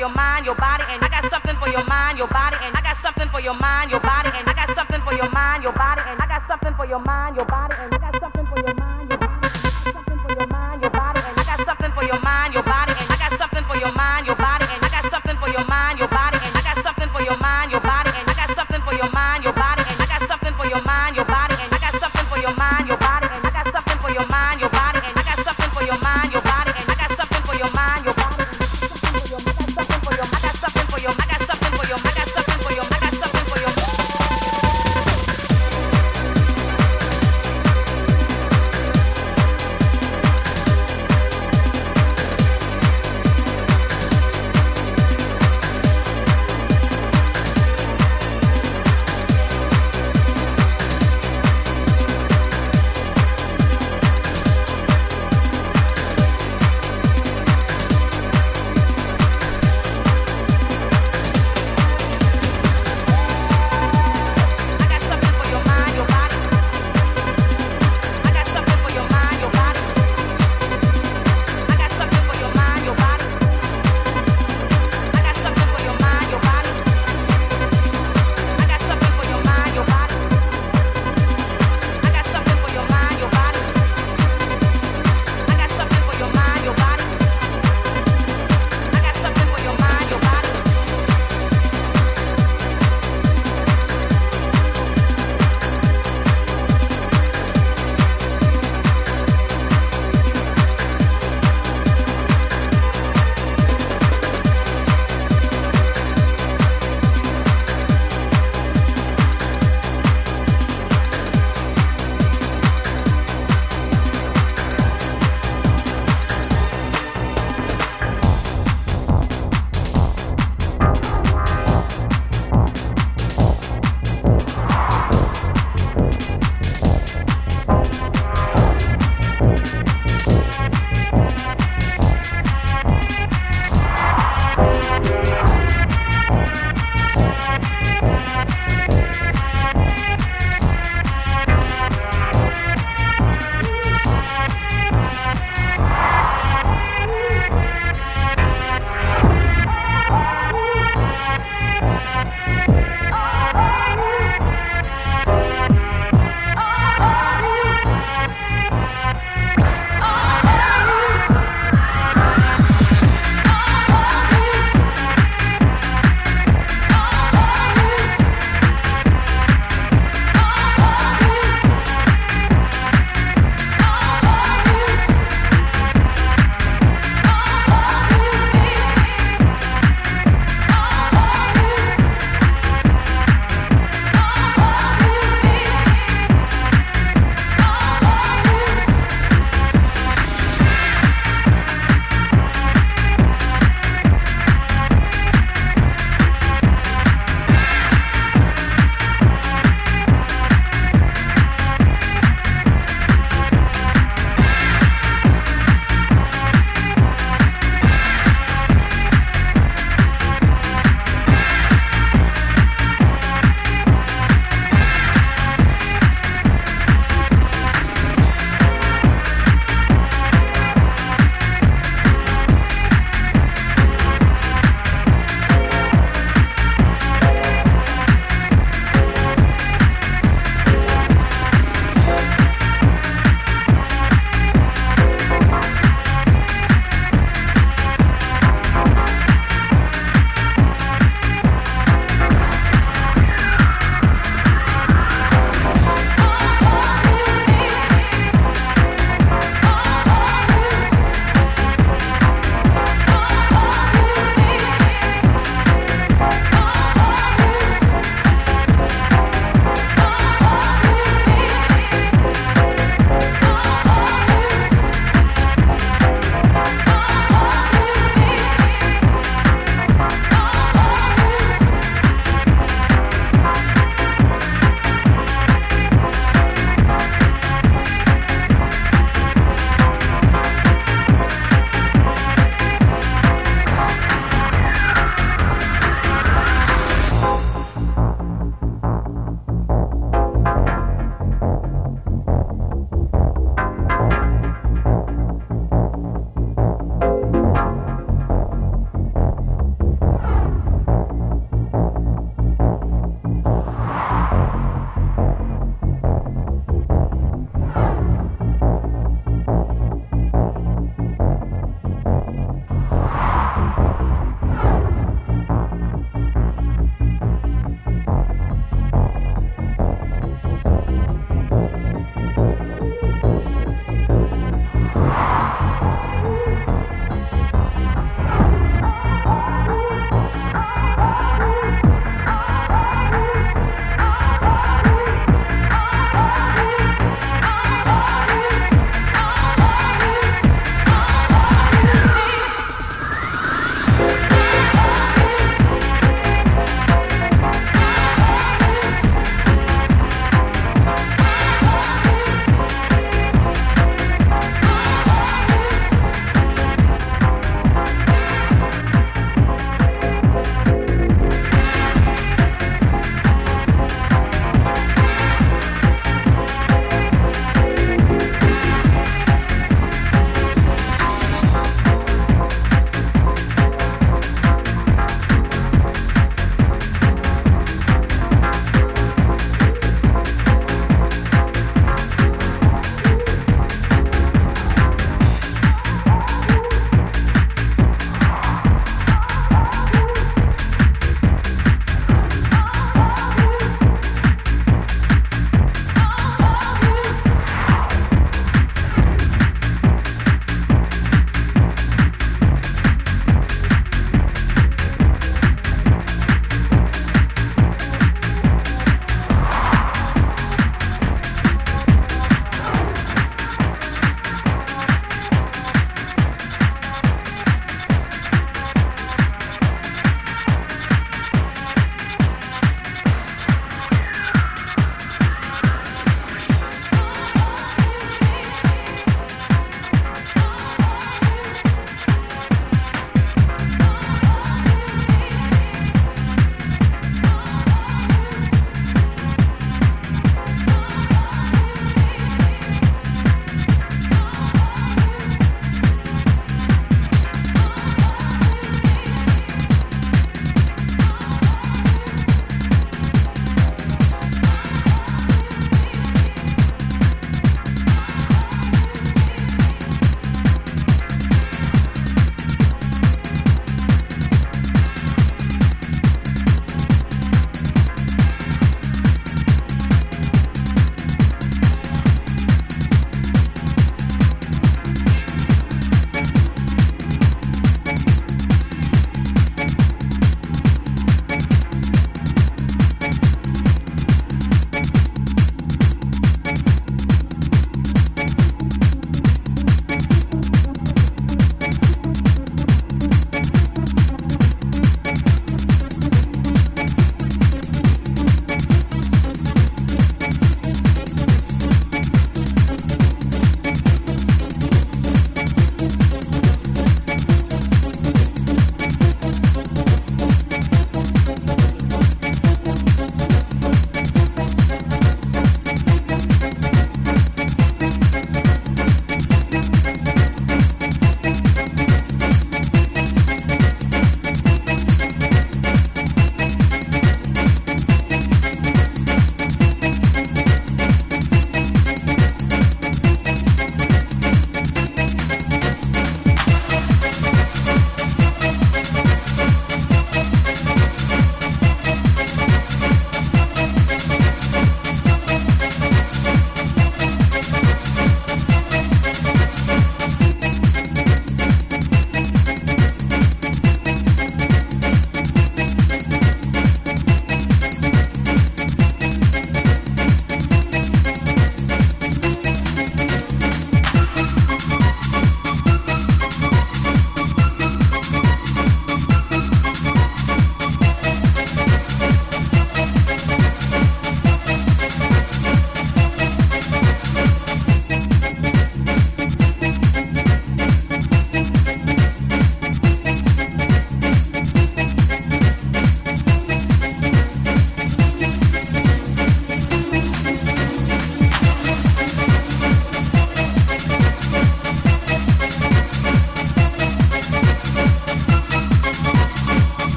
your mind, your body, and I got something for your mind, your body, and I got something for your mind, your body, and I got something for your mind, your body, and I got something for your mind, your body, and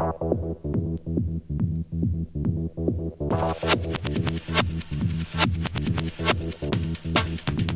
Thank you.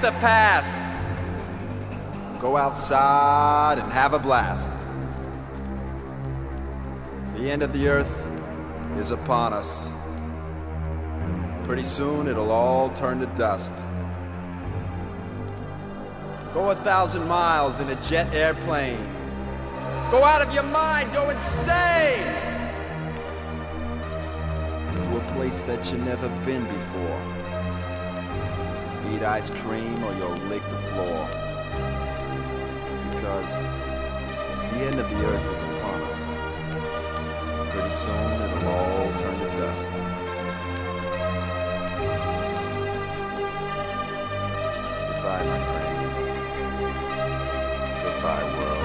The past. Go outside and have a blast. The end of the earth is upon us. Pretty soon it'll all turn to dust. Go a thousand miles in a jet airplane. Go out of your mind, go insane! To a place that you've never been before. Eat ice cream or you'll lick the floor. Because the end of the earth is upon us. Pretty soon it'll all turn to dust. Goodbye, my friend. Goodbye, world.